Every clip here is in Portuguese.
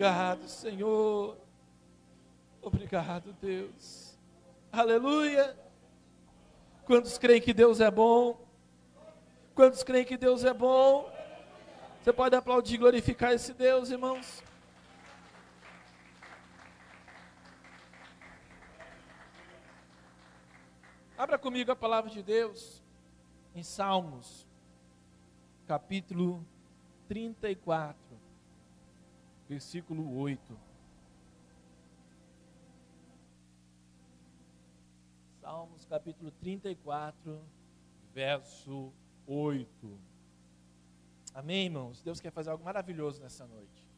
Obrigado, Senhor. Obrigado, Deus. Aleluia. Quantos creem que Deus é bom? Quantos creem que Deus é bom? Você pode aplaudir e glorificar esse Deus, irmãos? Abra comigo a palavra de Deus em Salmos, capítulo 34, versículo 8. Salmos, capítulo 34, verso 8. Amém, irmãos? Deus quer fazer algo maravilhoso nessa noite.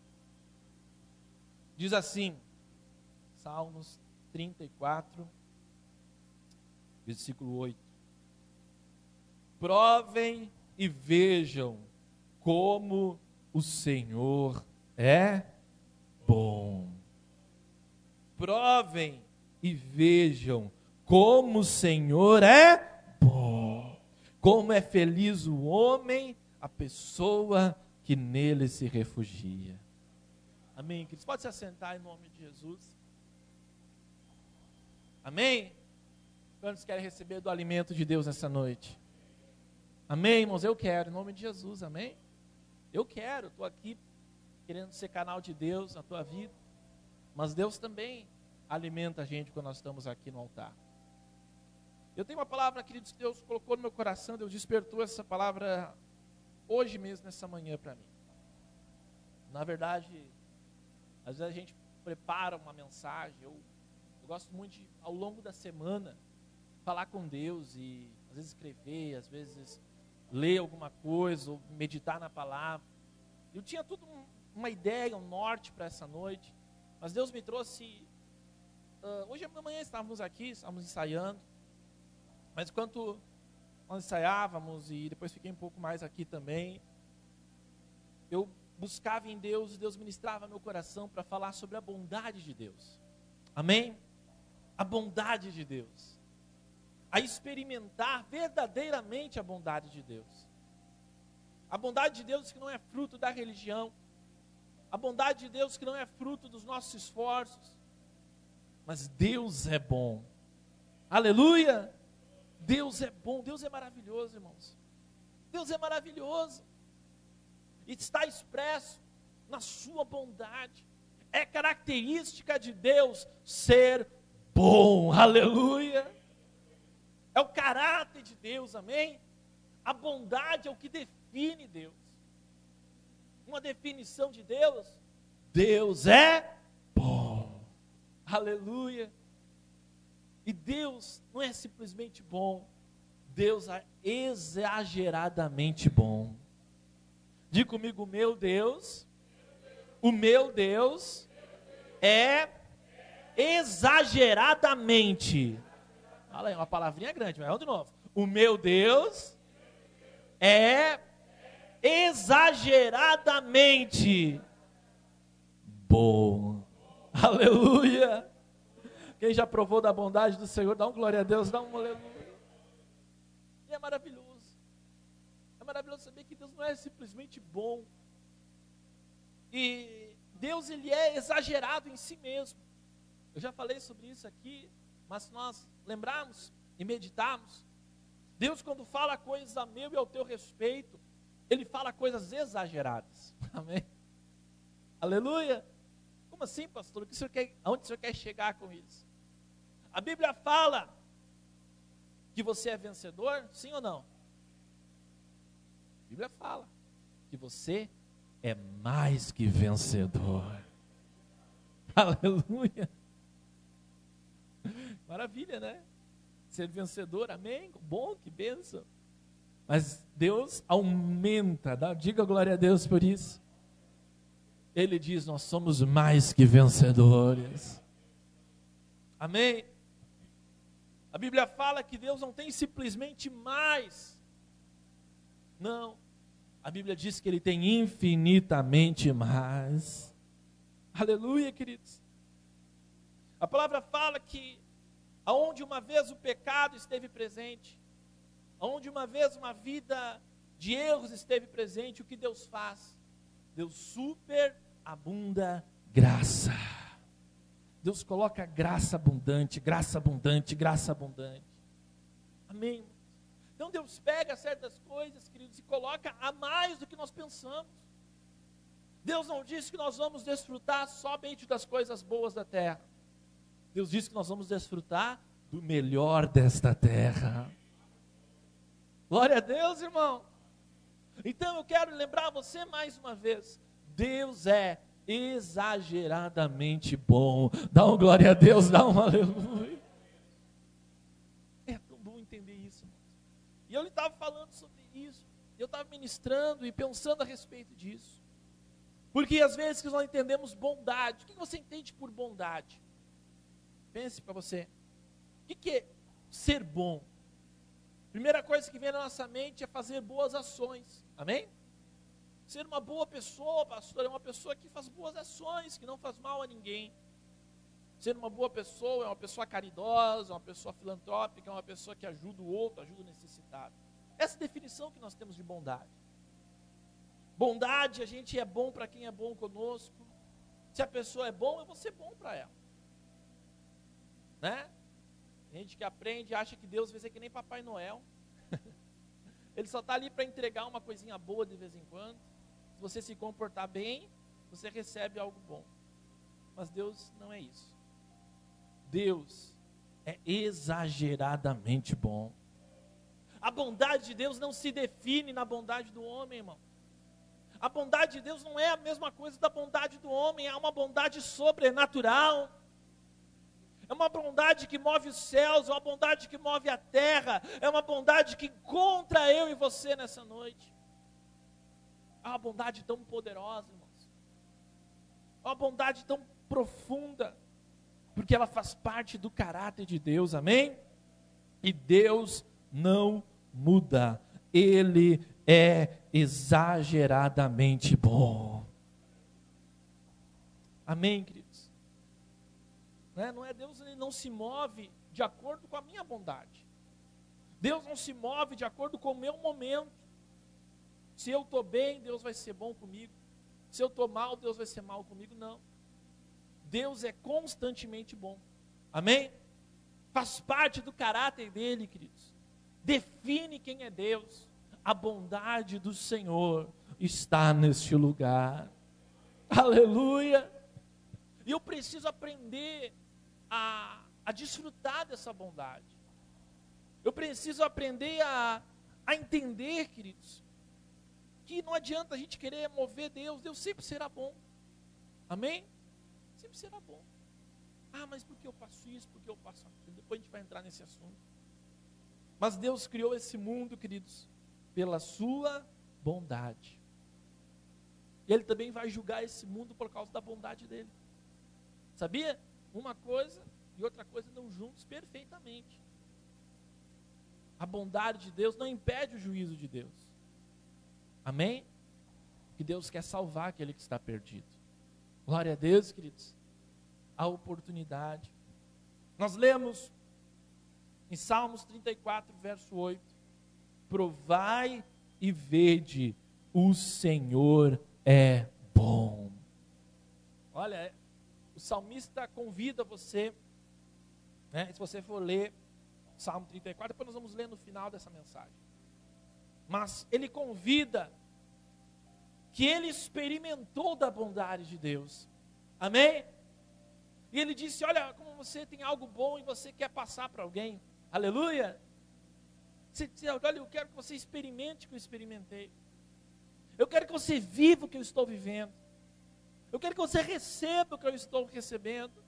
Diz assim, Salmos 34, versículo 8. Provem e vejam como o Senhor é bom. Provem e vejam como o Senhor é bom. Como é feliz o homem, a pessoa que nele se refugia. Amém, queridos? Pode se assentar em nome de Jesus. Amém? Quantos querem receber do alimento de Deus nessa noite? Amém, irmãos? Eu quero, em nome de Jesus, amém? Eu quero, estou aqui querendo ser canal de Deus na tua vida, mas Deus também alimenta a gente quando nós estamos aqui no altar. Eu tenho uma palavra, queridos, que Deus colocou no meu coração, Deus despertou essa palavra hoje mesmo, nessa manhã para mim. Na verdade, às vezes a gente prepara uma mensagem, eu, eu gosto muito de, ao longo da semana, falar com Deus e às vezes escrever, às vezes ler alguma coisa, ou meditar na palavra. Eu tinha tudo um, uma ideia, um norte para essa noite, mas Deus me trouxe. Uh, hoje de manhã estávamos aqui, estávamos ensaiando, mas enquanto nós ensaiávamos e depois fiquei um pouco mais aqui também, eu buscava em Deus e Deus ministrava meu coração para falar sobre a bondade de Deus. Amém? A bondade de Deus a experimentar verdadeiramente a bondade de Deus. A bondade de Deus que não é fruto da religião, a bondade de Deus que não é fruto dos nossos esforços, mas Deus é bom. Aleluia! Deus é bom, Deus é maravilhoso, irmãos. Deus é maravilhoso. E está expresso na sua bondade. É característica de Deus ser bom. Aleluia! É o caráter de Deus, amém? A bondade é o que define Deus. Uma definição de Deus: Deus é bom. Aleluia. E Deus não é simplesmente bom, Deus é exageradamente bom. Diga comigo, meu Deus, o meu Deus é exageradamente Fala aí, uma palavrinha grande, mas vamos de novo. O meu Deus é exageradamente bom. Aleluia. Quem já provou da bondade do Senhor, dá um glória a Deus, dá um aleluia. E é maravilhoso. É maravilhoso saber que Deus não é simplesmente bom. E Deus ele é exagerado em si mesmo. Eu já falei sobre isso aqui mas se nós lembrarmos e meditarmos, Deus, quando fala coisas a meu e ao teu respeito, Ele fala coisas exageradas. Amém? Aleluia! Como assim, pastor? O que o quer, aonde o senhor quer chegar com isso? A Bíblia fala que você é vencedor, sim ou não? A Bíblia fala que você é mais que vencedor. Aleluia! Maravilha, né? Ser vencedor, amém? Bom, que benção. Mas Deus aumenta, dá, diga glória a Deus por isso. Ele diz: Nós somos mais que vencedores. Amém? A Bíblia fala que Deus não tem simplesmente mais. Não. A Bíblia diz que Ele tem infinitamente mais. Aleluia, queridos. A palavra fala que aonde uma vez o pecado esteve presente, aonde uma vez uma vida de erros esteve presente, o que Deus faz? Deus superabunda graça. Deus coloca graça abundante, graça abundante, graça abundante. Amém. Então Deus pega certas coisas, queridos, e coloca a mais do que nós pensamos. Deus não disse que nós vamos desfrutar somente das coisas boas da terra. Deus disse que nós vamos desfrutar do melhor desta terra. Glória a Deus, irmão. Então eu quero lembrar você mais uma vez: Deus é exageradamente bom. Dá um glória a Deus, dá um aleluia. É tão bom entender isso. E eu lhe estava falando sobre isso. Eu estava ministrando e pensando a respeito disso. Porque às vezes nós entendemos bondade. O que você entende por bondade? Pense para você. O que é ser bom? Primeira coisa que vem na nossa mente é fazer boas ações. Amém? Ser uma boa pessoa, pastor, é uma pessoa que faz boas ações, que não faz mal a ninguém. Ser uma boa pessoa é uma pessoa caridosa, uma pessoa filantrópica, é uma pessoa que ajuda o outro, ajuda o necessitado. Essa é definição que nós temos de bondade. Bondade, a gente é bom para quem é bom conosco. Se a pessoa é bom, eu vou ser bom para ela. Né? Gente que aprende acha que Deus vai ser que nem Papai Noel. Ele só está ali para entregar uma coisinha boa de vez em quando. Se você se comportar bem, você recebe algo bom. Mas Deus não é isso. Deus é exageradamente bom. A bondade de Deus não se define na bondade do homem, irmão. A bondade de Deus não é a mesma coisa da bondade do homem, é uma bondade sobrenatural. É uma bondade que move os céus, é uma bondade que move a terra, é uma bondade que encontra eu e você nessa noite. É uma bondade tão poderosa, irmãos. É uma bondade tão profunda, porque ela faz parte do caráter de Deus, amém? E Deus não muda, Ele é exageradamente bom. Amém, queridos? Não é, não é Deus, ele não se move de acordo com a minha bondade. Deus não se move de acordo com o meu momento. Se eu estou bem, Deus vai ser bom comigo. Se eu estou mal, Deus vai ser mal comigo. Não. Deus é constantemente bom. Amém? Faz parte do caráter dele, queridos. Define quem é Deus. A bondade do Senhor está neste lugar. Aleluia. E eu preciso aprender a, a desfrutar dessa bondade. Eu preciso aprender a, a entender, queridos, que não adianta a gente querer mover Deus, Deus sempre será bom. Amém? Sempre será bom. Ah, mas por que eu faço isso? Por que eu faço aquilo? Depois a gente vai entrar nesse assunto. Mas Deus criou esse mundo, queridos, pela sua bondade. E Ele também vai julgar esse mundo por causa da bondade dele. Sabia? Uma coisa e outra coisa andam juntos perfeitamente. A bondade de Deus não impede o juízo de Deus. Amém? Que Deus quer salvar aquele que está perdido. Glória a Deus, queridos. A oportunidade. Nós lemos em Salmos 34, verso 8: Provai e vede, o Senhor é bom. Olha, salmista convida você, né, se você for ler Salmo 34, depois nós vamos ler no final dessa mensagem. Mas ele convida que ele experimentou da bondade de Deus. Amém? E ele disse: Olha, como você tem algo bom e você quer passar para alguém. Aleluia. Você, olha, eu quero que você experimente o que eu experimentei. Eu quero que você viva o que eu estou vivendo. Eu quero que você receba o que eu estou recebendo.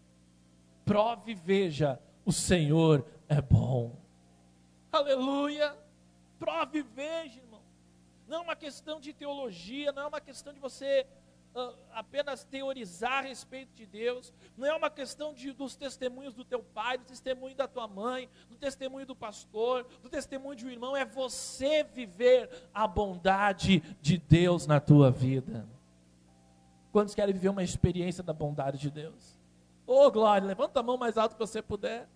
Prove e veja, o Senhor é bom. Aleluia. Prove e veja, irmão. Não é uma questão de teologia, não é uma questão de você uh, apenas teorizar a respeito de Deus, não é uma questão de, dos testemunhos do teu pai, do testemunho da tua mãe, do testemunho do pastor, do testemunho de um irmão, é você viver a bondade de Deus na tua vida. Quantos querem viver uma experiência da bondade de Deus? Ô oh, glória, levanta a mão mais alto que você puder.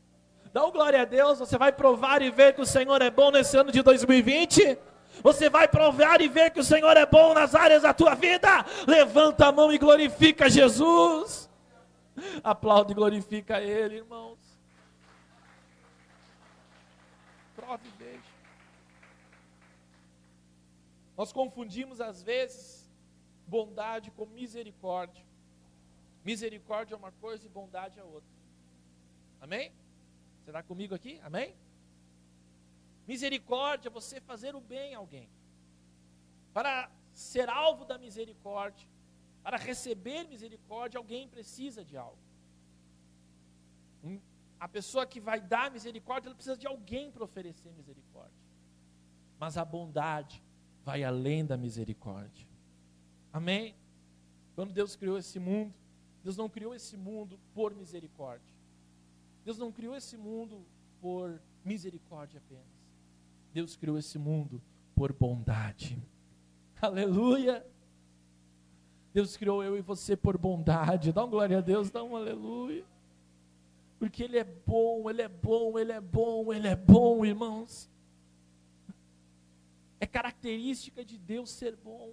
Dá um glória a Deus, você vai provar e ver que o Senhor é bom nesse ano de 2020. Você vai provar e ver que o Senhor é bom nas áreas da tua vida. Levanta a mão e glorifica Jesus. Aplaude e glorifica Ele, irmãos. Prove e veja. Nós confundimos às vezes bondade com misericórdia. Misericórdia é uma coisa e bondade é outra. Amém? Você está comigo aqui? Amém? Misericórdia é você fazer o bem a alguém. Para ser alvo da misericórdia, para receber misericórdia, alguém precisa de algo. A pessoa que vai dar misericórdia, ela precisa de alguém para oferecer misericórdia. Mas a bondade vai além da misericórdia. Amém? Quando Deus criou esse mundo, Deus não criou esse mundo por misericórdia. Deus não criou esse mundo por misericórdia apenas. Deus criou esse mundo por bondade. Aleluia! Deus criou eu e você por bondade. Dá uma glória a Deus, dá um aleluia. Porque Ele é bom, Ele é bom, Ele é bom, Ele é bom, irmãos. É característica de Deus ser bom.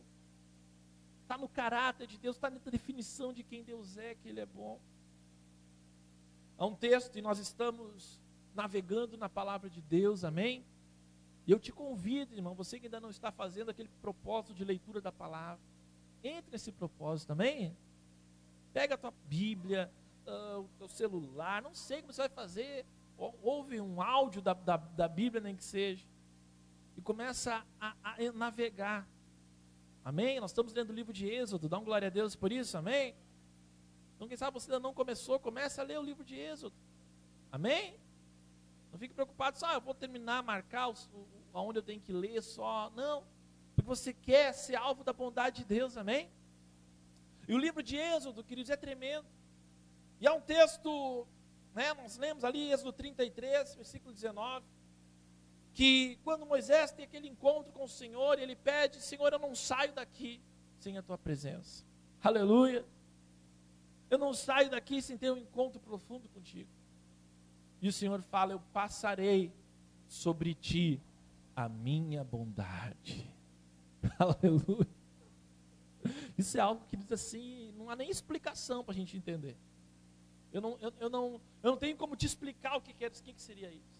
Está no caráter de Deus, está na definição de quem Deus é, que Ele é bom. Há um texto e nós estamos navegando na palavra de Deus, amém? E eu te convido, irmão, você que ainda não está fazendo aquele propósito de leitura da palavra, entre nesse propósito também. Pega a tua Bíblia, uh, o teu celular, não sei como você vai fazer. Ouve um áudio da, da, da Bíblia, nem que seja. E começa a, a, navegar. Amém? Nós estamos lendo o livro de Êxodo, dá um glória a Deus por isso, amém? Então, quem sabe você ainda não começou, comece a ler o livro de Êxodo. Amém? Não fique preocupado, só ah, eu vou terminar, marcar o, o, aonde eu tenho que ler só. Não. Porque você quer ser alvo da bondade de Deus, amém? E o livro de Êxodo, queridos, é tremendo. E há um texto, né, nós lemos ali, Êxodo 33, versículo 19, que quando Moisés tem aquele encontro com o Senhor, ele pede: Senhor, eu não saio daqui sem a tua presença. Aleluia. Eu não saio daqui sem ter um encontro profundo contigo. E o Senhor fala: Eu passarei sobre ti a minha bondade. Aleluia. Isso é algo que diz assim, não há nem explicação para a gente entender. Eu não, eu, eu, não, eu não tenho como te explicar o que, que, é, o que, que seria isso.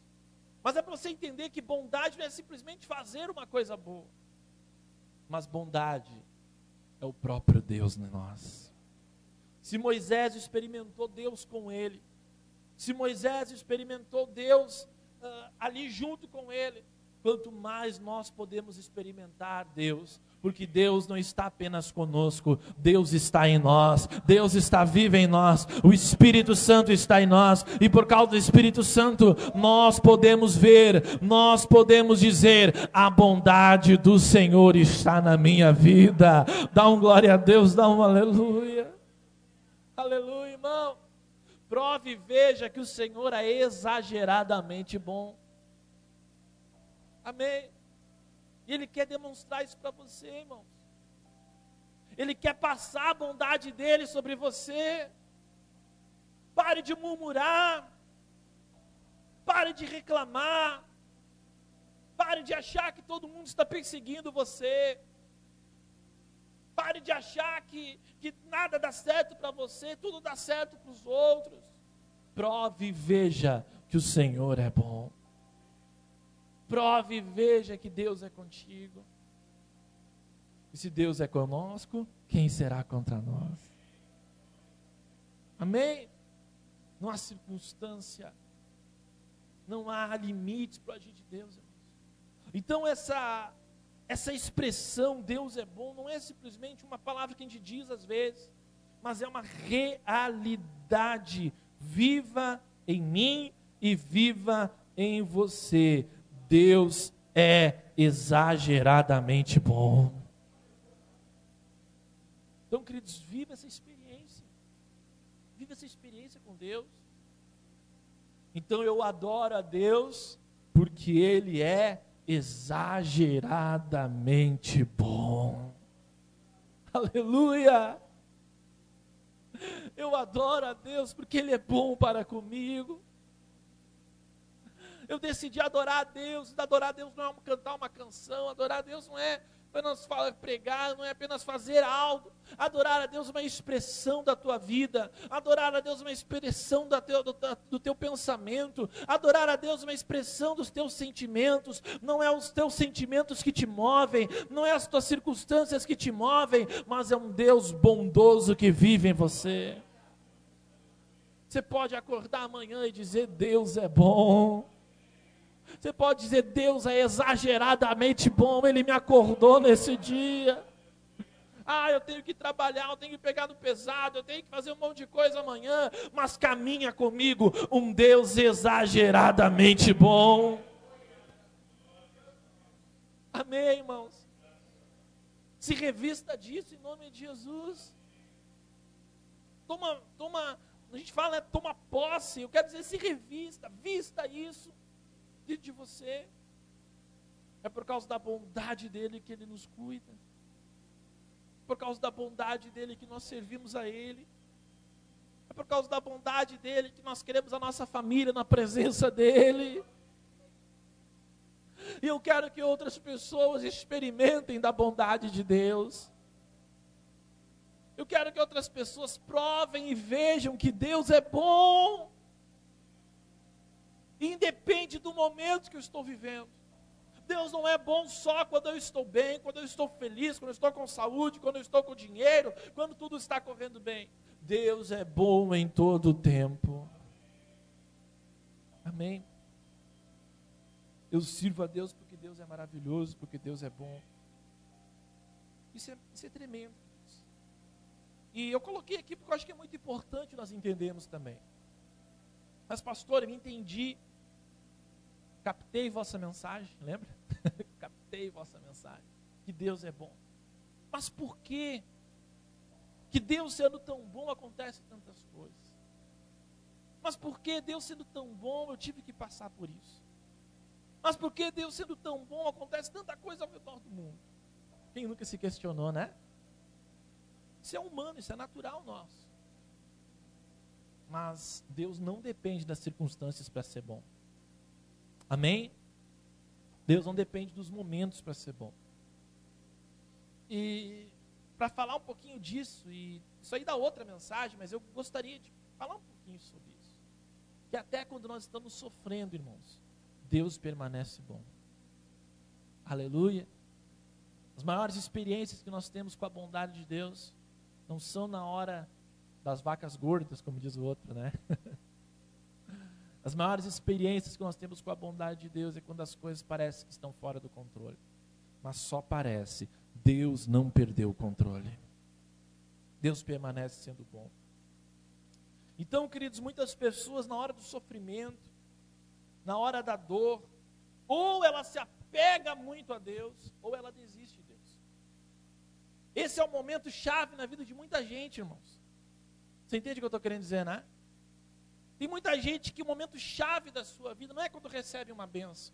Mas é para você entender que bondade não é simplesmente fazer uma coisa boa. Mas bondade é o próprio Deus em nós. Se Moisés experimentou Deus com ele, se Moisés experimentou Deus uh, ali junto com ele, quanto mais nós podemos experimentar Deus, porque Deus não está apenas conosco, Deus está em nós, Deus está vivo em nós, o Espírito Santo está em nós, e por causa do Espírito Santo, nós podemos ver, nós podemos dizer: a bondade do Senhor está na minha vida. Dá um glória a Deus, dá um aleluia. Aleluia, irmão. Prove e veja que o Senhor é exageradamente bom. Amém. E Ele quer demonstrar isso para você, irmãos. Ele quer passar a bondade dele sobre você. Pare de murmurar. Pare de reclamar. Pare de achar que todo mundo está perseguindo você. Pare de achar que, que nada dá certo para você, tudo dá certo para os outros. Prove e veja que o Senhor é bom. Prove e veja que Deus é contigo. E se Deus é conosco, quem será contra nós? Amém? Não há circunstância, não há limites para agir de Deus. Então essa essa expressão Deus é bom não é simplesmente uma palavra que a gente diz às vezes, mas é uma realidade viva em mim e viva em você. Deus é exageradamente bom. Então, queridos, viva essa experiência. Viva essa experiência com Deus. Então eu adoro a Deus porque Ele é exageradamente bom. Aleluia! Eu adoro a Deus porque Ele é bom para comigo. Eu decidi adorar a Deus. Adorar a Deus não é cantar uma canção. Adorar a Deus não é apenas pregar, não é apenas fazer algo. Adorar a Deus é uma expressão da tua vida. Adorar a Deus é uma expressão teu, do, do teu pensamento. Adorar a Deus é uma expressão dos teus sentimentos. Não é os teus sentimentos que te movem, não é as tuas circunstâncias que te movem, mas é um Deus bondoso que vive em você. Você pode acordar amanhã e dizer: Deus é bom. Você pode dizer: Deus é exageradamente bom, Ele me acordou nesse dia. Ah, eu tenho que trabalhar, eu tenho que pegar no pesado, eu tenho que fazer um monte de coisa amanhã, mas caminha comigo um Deus exageradamente bom. Amém, irmãos? Se revista disso em nome de Jesus. Toma, toma, a gente fala, né, toma posse, eu quero dizer, se revista, vista isso de você. É por causa da bondade dele que ele nos cuida. Por causa da bondade dele que nós servimos a ele. É por causa da bondade dele que nós queremos a nossa família na presença dele. E eu quero que outras pessoas experimentem da bondade de Deus. Eu quero que outras pessoas provem e vejam que Deus é bom independe do momento que eu estou vivendo. Deus não é bom só quando eu estou bem, quando eu estou feliz, quando eu estou com saúde, quando eu estou com dinheiro, quando tudo está correndo bem. Deus é bom em todo o tempo. Amém. Eu sirvo a Deus porque Deus é maravilhoso, porque Deus é bom. Isso é, isso é tremendo. E eu coloquei aqui porque eu acho que é muito importante nós entendermos também. Mas, pastor, eu entendi. Captei vossa mensagem, lembra? Captei vossa mensagem. Que Deus é bom. Mas por que que Deus sendo tão bom acontece tantas coisas? Mas por que Deus sendo tão bom eu tive que passar por isso? Mas por que Deus sendo tão bom acontece tanta coisa ao redor do mundo? Quem nunca se questionou, né? Isso é humano, isso é natural nosso. Mas Deus não depende das circunstâncias para ser bom. Amém? Deus não depende dos momentos para ser bom. E para falar um pouquinho disso, e isso aí dá outra mensagem, mas eu gostaria de falar um pouquinho sobre isso. Que até quando nós estamos sofrendo, irmãos, Deus permanece bom. Aleluia. As maiores experiências que nós temos com a bondade de Deus não são na hora das vacas gordas, como diz o outro, né? As maiores experiências que nós temos com a bondade de Deus é quando as coisas parecem que estão fora do controle. Mas só parece. Deus não perdeu o controle. Deus permanece sendo bom. Então, queridos, muitas pessoas na hora do sofrimento, na hora da dor, ou ela se apega muito a Deus, ou ela desiste de Deus. Esse é o momento chave na vida de muita gente, irmãos. Você entende o que eu estou querendo dizer, né? Tem muita gente que o momento chave da sua vida não é quando recebe uma benção.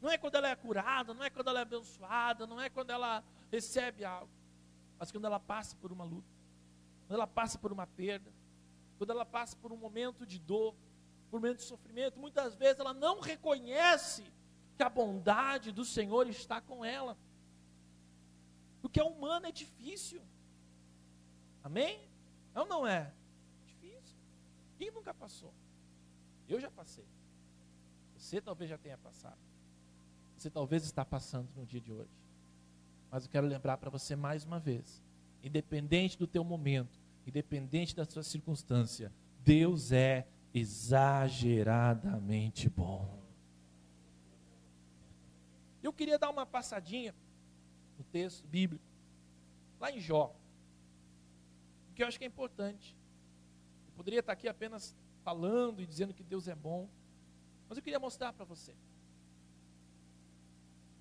Não é quando ela é curada, não é quando ela é abençoada, não é quando ela recebe algo. Mas quando ela passa por uma luta, quando ela passa por uma perda, quando ela passa por um momento de dor, por um momento de sofrimento, muitas vezes ela não reconhece que a bondade do Senhor está com ela. Porque é humano é difícil. Amém? É ou não é? Difícil. Quem nunca passou? Eu já passei. Você talvez já tenha passado. Você talvez está passando no dia de hoje. Mas eu quero lembrar para você mais uma vez, independente do teu momento, independente da sua circunstância, Deus é exageradamente bom. Eu queria dar uma passadinha no texto bíblico, lá em Jó que eu acho que é importante. Eu poderia estar aqui apenas falando e dizendo que Deus é bom, mas eu queria mostrar para você.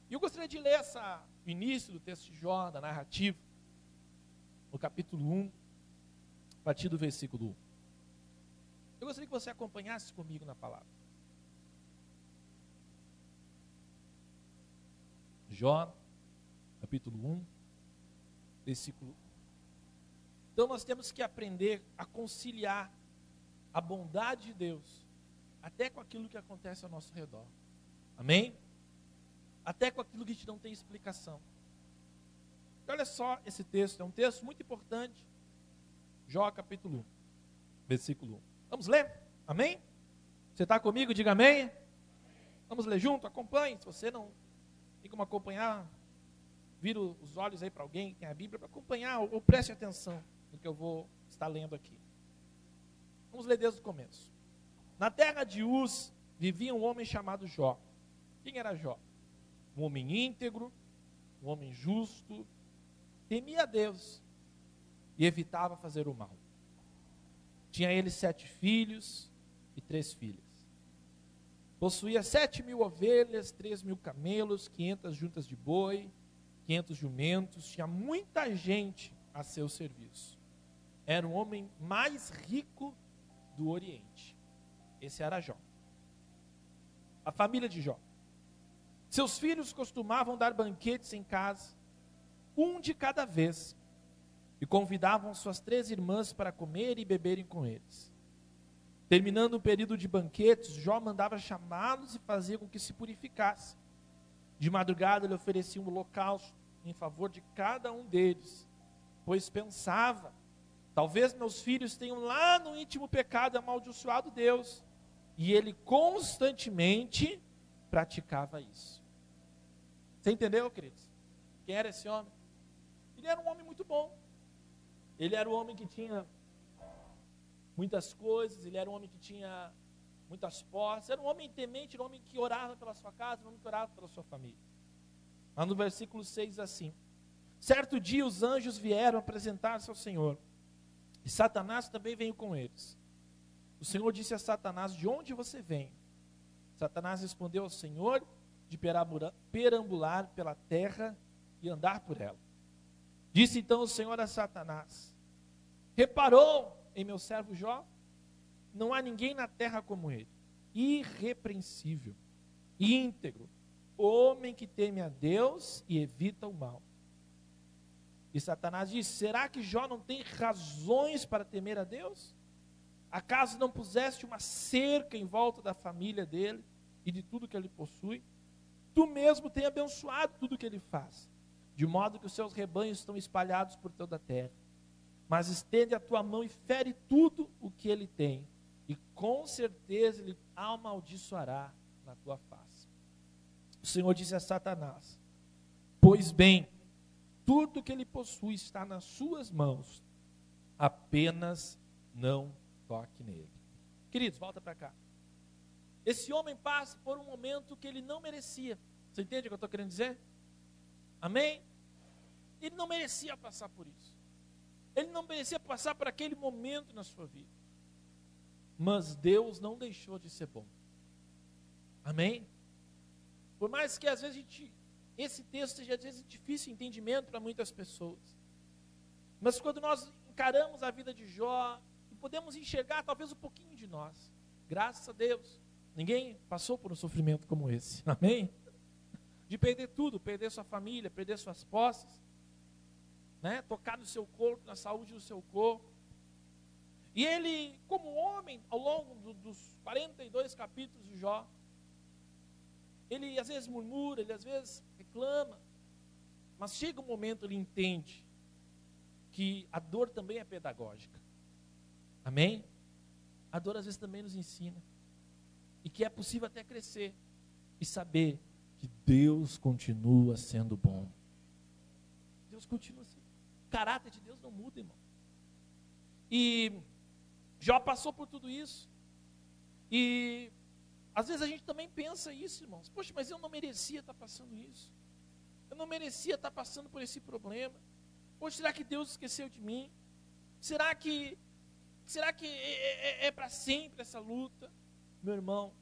E eu gostaria de ler essa, o início do texto de Jó, da narrativa, no capítulo 1, a partir do versículo 1. Eu gostaria que você acompanhasse comigo na palavra. Jó, capítulo 1, versículo então nós temos que aprender a conciliar a bondade de Deus até com aquilo que acontece ao nosso redor. Amém? Até com aquilo que a gente não tem explicação. Olha só esse texto, é um texto muito importante. Jó capítulo 1, versículo 1. Vamos ler? Amém? Você está comigo? Diga amém. Vamos ler junto? Acompanhe. Se você não tem como acompanhar, vira os olhos aí para alguém que tem a Bíblia para acompanhar, ou, ou preste atenção no que eu vou estar lendo aqui. Vamos ler desde o começo. Na terra de Uz vivia um homem chamado Jó. Quem era Jó? Um homem íntegro, um homem justo, temia a Deus e evitava fazer o mal. Tinha ele sete filhos e três filhas. Possuía sete mil ovelhas, três mil camelos, quinhentas juntas de boi, quinhentos jumentos. Tinha muita gente a seu serviço. Era o homem mais rico do Oriente. Esse era Jó. A família de Jó. Seus filhos costumavam dar banquetes em casa, um de cada vez, e convidavam suas três irmãs para comer e beberem com eles. Terminando o período de banquetes, Jó mandava chamá-los e fazia com que se purificassem. De madrugada ele oferecia um holocausto em favor de cada um deles, pois pensava: talvez meus filhos tenham lá no íntimo pecado amaldiçoado Deus. E ele constantemente praticava isso. Você entendeu, queridos? Quem era esse homem? Ele era um homem muito bom. Ele era um homem que tinha muitas coisas, ele era um homem que tinha muitas posses, era um homem temente, era um homem que orava pela sua casa, um homem que orava pela sua família. Mas no versículo 6 assim: Certo dia os anjos vieram apresentar-se ao Senhor, e Satanás também veio com eles. O Senhor disse a Satanás: De onde você vem? Satanás respondeu ao Senhor: De perambular pela terra e andar por ela. Disse então o Senhor a Satanás: Reparou em meu servo Jó? Não há ninguém na terra como ele, irrepreensível, íntegro, homem que teme a Deus e evita o mal. E Satanás disse: Será que Jó não tem razões para temer a Deus? Acaso não puseste uma cerca em volta da família dele e de tudo que ele possui? Tu mesmo tem abençoado tudo que ele faz de modo que os seus rebanhos estão espalhados por toda a terra. Mas estende a tua mão e fere tudo o que ele tem, e com certeza ele amaldiçoará na tua face. O Senhor disse a Satanás: Pois bem, tudo que ele possui está nas suas mãos, apenas não toque nele. Queridos, volta para cá. Esse homem passa por um momento que ele não merecia. Você entende o que eu estou querendo dizer? Amém? Ele não merecia passar por isso. Ele não merecia passar por aquele momento na sua vida. Mas Deus não deixou de ser bom. Amém? Por mais que às vezes a gente, esse texto seja às vezes difícil de entendimento para muitas pessoas. Mas quando nós encaramos a vida de Jó e podemos enxergar talvez um pouquinho de nós, graças a Deus, ninguém passou por um sofrimento como esse. Amém? De perder tudo, perder sua família, perder suas posses né? tocar no seu corpo, na saúde do seu corpo. E ele, como homem, ao longo do, dos 42 capítulos de Jó, ele às vezes murmura, ele às vezes reclama, mas chega um momento ele entende que a dor também é pedagógica. Amém? A dor às vezes também nos ensina. E que é possível até crescer e saber que Deus continua sendo bom. Deus continua sendo o caráter de Deus não muda, irmão. E Jó passou por tudo isso. E às vezes a gente também pensa isso, irmãos. Poxa, mas eu não merecia estar passando isso. Eu não merecia estar passando por esse problema. Poxa, será que Deus esqueceu de mim? Será que será que é, é, é para sempre essa luta? Meu irmão,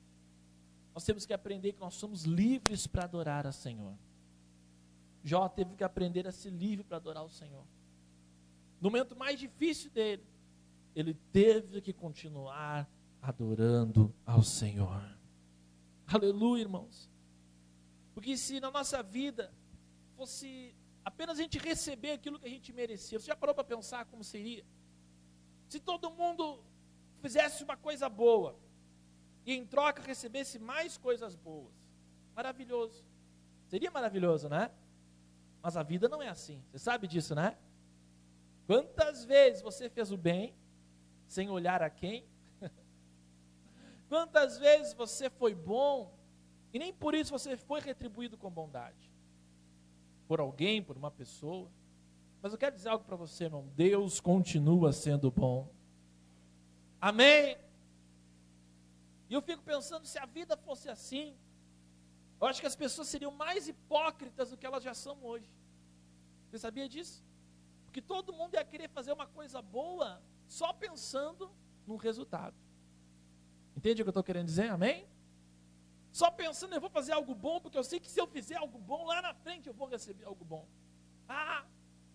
nós temos que aprender que nós somos livres para adorar a Senhor. Jó teve que aprender a ser livre para adorar o Senhor no momento mais difícil dele, ele teve que continuar adorando ao Senhor. Aleluia, irmãos. Porque se na nossa vida fosse apenas a gente receber aquilo que a gente merecia, você já parou para pensar como seria? Se todo mundo fizesse uma coisa boa e em troca recebesse mais coisas boas. Maravilhoso. Seria maravilhoso, né? Mas a vida não é assim. Você sabe disso, né? Quantas vezes você fez o bem sem olhar a quem? Quantas vezes você foi bom e nem por isso você foi retribuído com bondade? Por alguém, por uma pessoa. Mas eu quero dizer algo para você, irmão. Deus continua sendo bom. Amém? E eu fico pensando, se a vida fosse assim, eu acho que as pessoas seriam mais hipócritas do que elas já são hoje. Você sabia disso? Porque todo mundo ia querer fazer uma coisa boa só pensando no resultado. Entende o que eu estou querendo dizer? Amém? Só pensando, eu vou fazer algo bom, porque eu sei que se eu fizer algo bom, lá na frente eu vou receber algo bom. Ah,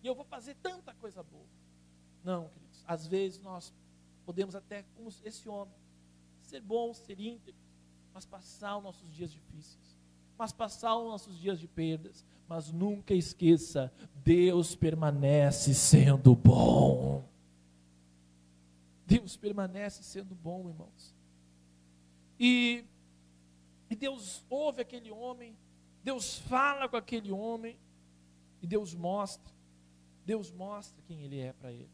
e eu vou fazer tanta coisa boa. Não, queridos. Às vezes nós podemos até, como esse homem, ser bom, ser íntegro, mas passar os nossos dias difíceis, mas passar os nossos dias de perdas. Mas nunca esqueça, Deus permanece sendo bom. Deus permanece sendo bom, irmãos. E, e Deus ouve aquele homem, Deus fala com aquele homem, e Deus mostra, Deus mostra quem ele é para ele.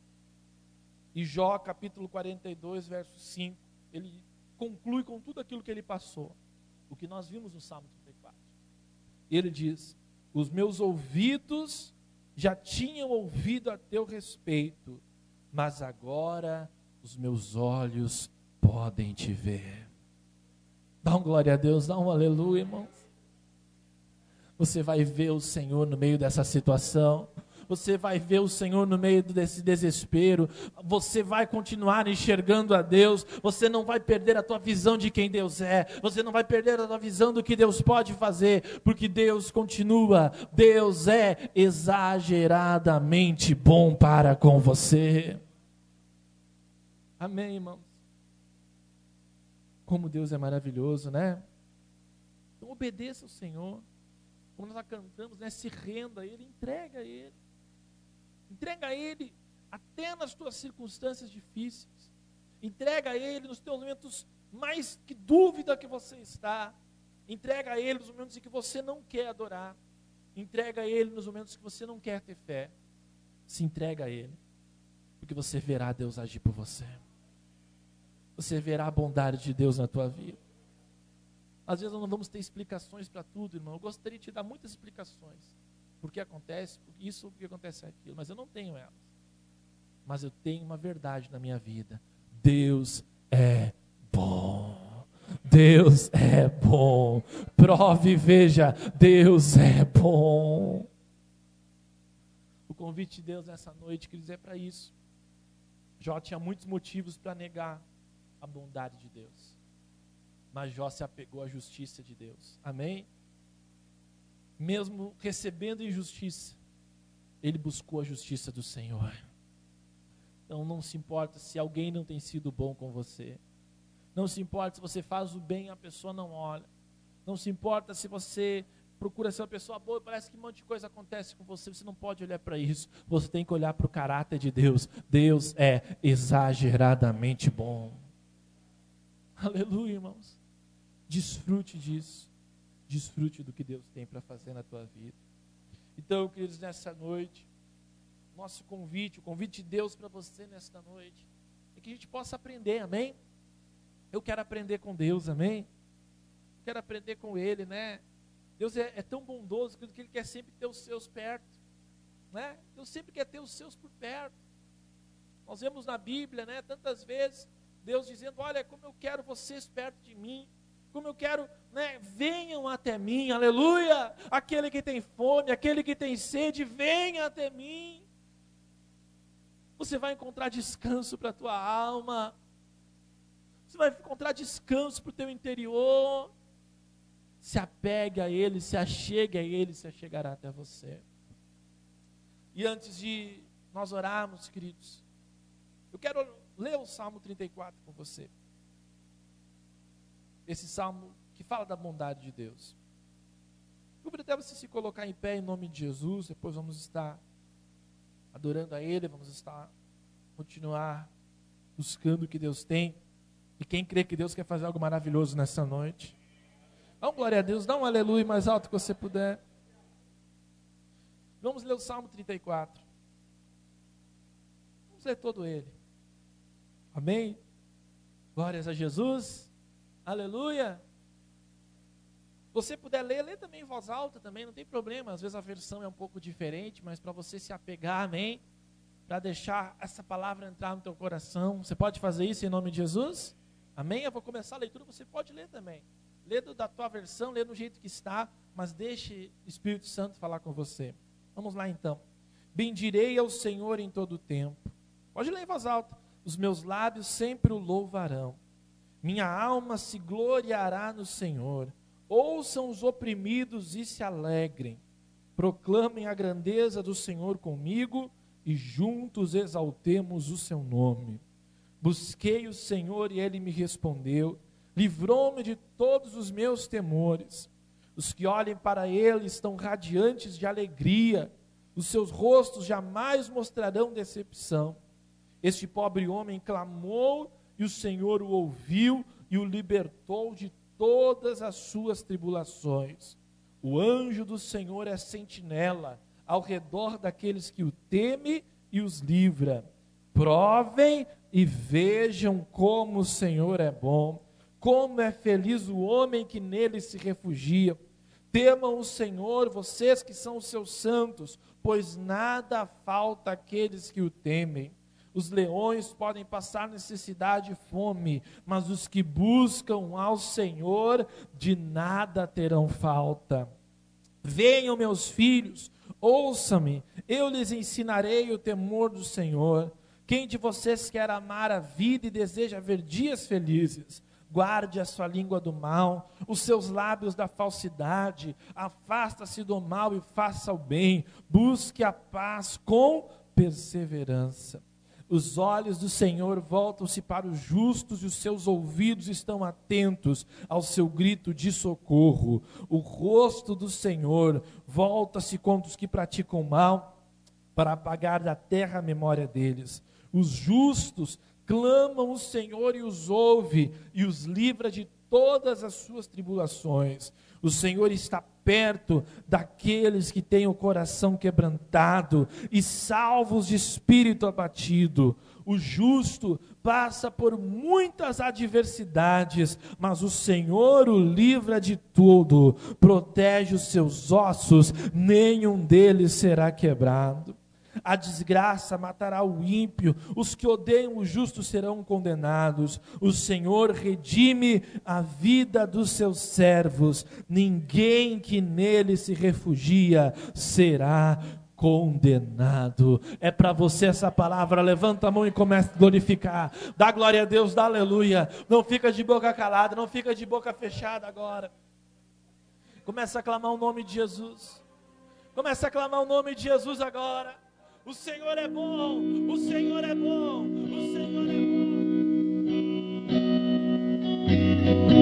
E Jó, capítulo 42, verso 5, ele conclui com tudo aquilo que ele passou, o que nós vimos no Salmo 34. Ele diz: Os meus ouvidos já tinham ouvido a teu respeito, mas agora os meus olhos podem te ver. Dá um glória a Deus, dá um aleluia, irmãos. Você vai ver o Senhor no meio dessa situação. Você vai ver o Senhor no meio desse desespero. Você vai continuar enxergando a Deus. Você não vai perder a tua visão de quem Deus é. Você não vai perder a tua visão do que Deus pode fazer, porque Deus continua. Deus é exageradamente bom para com você. Amém, irmãos. Como Deus é maravilhoso, né? Então obedeça ao Senhor. Como nós cantamos, né? Se renda a Ele, entrega a Ele. Entrega a Ele até nas tuas circunstâncias difíceis. Entrega a Ele nos teus momentos mais que dúvida que você está. Entrega a Ele nos momentos em que você não quer adorar. Entrega a Ele nos momentos que você não quer ter fé. Se entrega a Ele, porque você verá Deus agir por você você verá a bondade de Deus na tua vida. Às vezes nós não vamos ter explicações para tudo, irmão. Eu gostaria de te dar muitas explicações. Por que acontece isso, por que acontece aquilo. Mas eu não tenho elas. Mas eu tenho uma verdade na minha vida. Deus é bom. Deus é bom. Prove e veja, Deus é bom. O convite de Deus nessa noite, queridos, é para isso. Jó tinha muitos motivos para negar a bondade de Deus. Mas Jó se apegou à justiça de Deus. Amém? Mesmo recebendo injustiça, ele buscou a justiça do Senhor. Então não se importa se alguém não tem sido bom com você. Não se importa se você faz o bem e a pessoa não olha. Não se importa se você procura ser uma pessoa boa e parece que um monte de coisa acontece com você. Você não pode olhar para isso. Você tem que olhar para o caráter de Deus. Deus é exageradamente bom. Aleluia, irmãos. Desfrute disso. Desfrute do que Deus tem para fazer na tua vida. Então, queridos, nessa noite, nosso convite, o convite de Deus para você nesta noite, é que a gente possa aprender, amém? Eu quero aprender com Deus, amém? Eu quero aprender com Ele, né? Deus é, é tão bondoso que Ele quer sempre ter os seus perto, né? Deus sempre quer ter os seus por perto. Nós vemos na Bíblia, né, tantas vezes, Deus dizendo: Olha, como eu quero vocês perto de mim, como eu quero, né, venham até mim, aleluia. Aquele que tem fome, aquele que tem sede, venha até mim. Você vai encontrar descanso para a tua alma, você vai encontrar descanso para o teu interior. Se apegue a Ele, se achegue a Ele, se achegará até você. E antes de nós orarmos, queridos, eu quero ler o Salmo 34 com você. Esse salmo que fala da bondade de Deus. Convido até você se colocar em pé em nome de Jesus. Depois vamos estar adorando a Ele, vamos estar continuar buscando o que Deus tem E quem crê que Deus quer fazer algo maravilhoso nessa noite? Dá um glória a Deus, dá um aleluia mais alto que você puder. Vamos ler o Salmo 34. Vamos ler todo ele. Amém? Glórias a Jesus. Aleluia. Você puder ler, lê também em voz alta também, não tem problema. Às vezes a versão é um pouco diferente, mas para você se apegar, amém? Para deixar essa palavra entrar no teu coração. Você pode fazer isso em nome de Jesus? Amém? Eu vou começar a leitura, você pode ler também. Lê da tua versão, lê do jeito que está, mas deixe o Espírito Santo falar com você. Vamos lá então. Bendirei ao Senhor em todo o tempo. Pode ler em voz alta. Os meus lábios sempre o louvarão. Minha alma se gloriará no Senhor. Ouçam os oprimidos e se alegrem. Proclamem a grandeza do Senhor comigo e juntos exaltemos o seu nome. Busquei o Senhor e ele me respondeu, livrou-me de todos os meus temores. Os que olhem para ele estão radiantes de alegria, os seus rostos jamais mostrarão decepção. Este pobre homem clamou e o Senhor o ouviu e o libertou de todas as suas tribulações. O anjo do Senhor é sentinela ao redor daqueles que o temem e os livra. Provem e vejam como o Senhor é bom, como é feliz o homem que nele se refugia. Temam o Senhor, vocês que são os seus santos, pois nada falta àqueles que o temem. Os leões podem passar necessidade e fome, mas os que buscam ao Senhor de nada terão falta. Venham, meus filhos, ouçam-me, eu lhes ensinarei o temor do Senhor. Quem de vocês quer amar a vida e deseja ver dias felizes? Guarde a sua língua do mal, os seus lábios da falsidade, afasta-se do mal e faça o bem, busque a paz com perseverança. Os olhos do Senhor voltam-se para os justos e os seus ouvidos estão atentos ao seu grito de socorro. O rosto do Senhor volta-se contra os que praticam mal, para apagar da terra a memória deles. Os justos clamam o Senhor e os ouve e os livra de todas as suas tribulações. O Senhor está perto daqueles que têm o coração quebrantado e salvos de espírito abatido. O justo passa por muitas adversidades, mas o Senhor o livra de tudo, protege os seus ossos, nenhum deles será quebrado. A desgraça matará o ímpio, os que odeiam o justo serão condenados. O Senhor redime a vida dos seus servos, ninguém que nele se refugia será condenado. É para você essa palavra. Levanta a mão e comece a glorificar. Dá glória a Deus, dá aleluia. Não fica de boca calada, não fica de boca fechada agora. Começa a clamar o nome de Jesus. Começa a clamar o nome de Jesus agora. O Senhor é bom, o Senhor é bom, o Senhor é bom.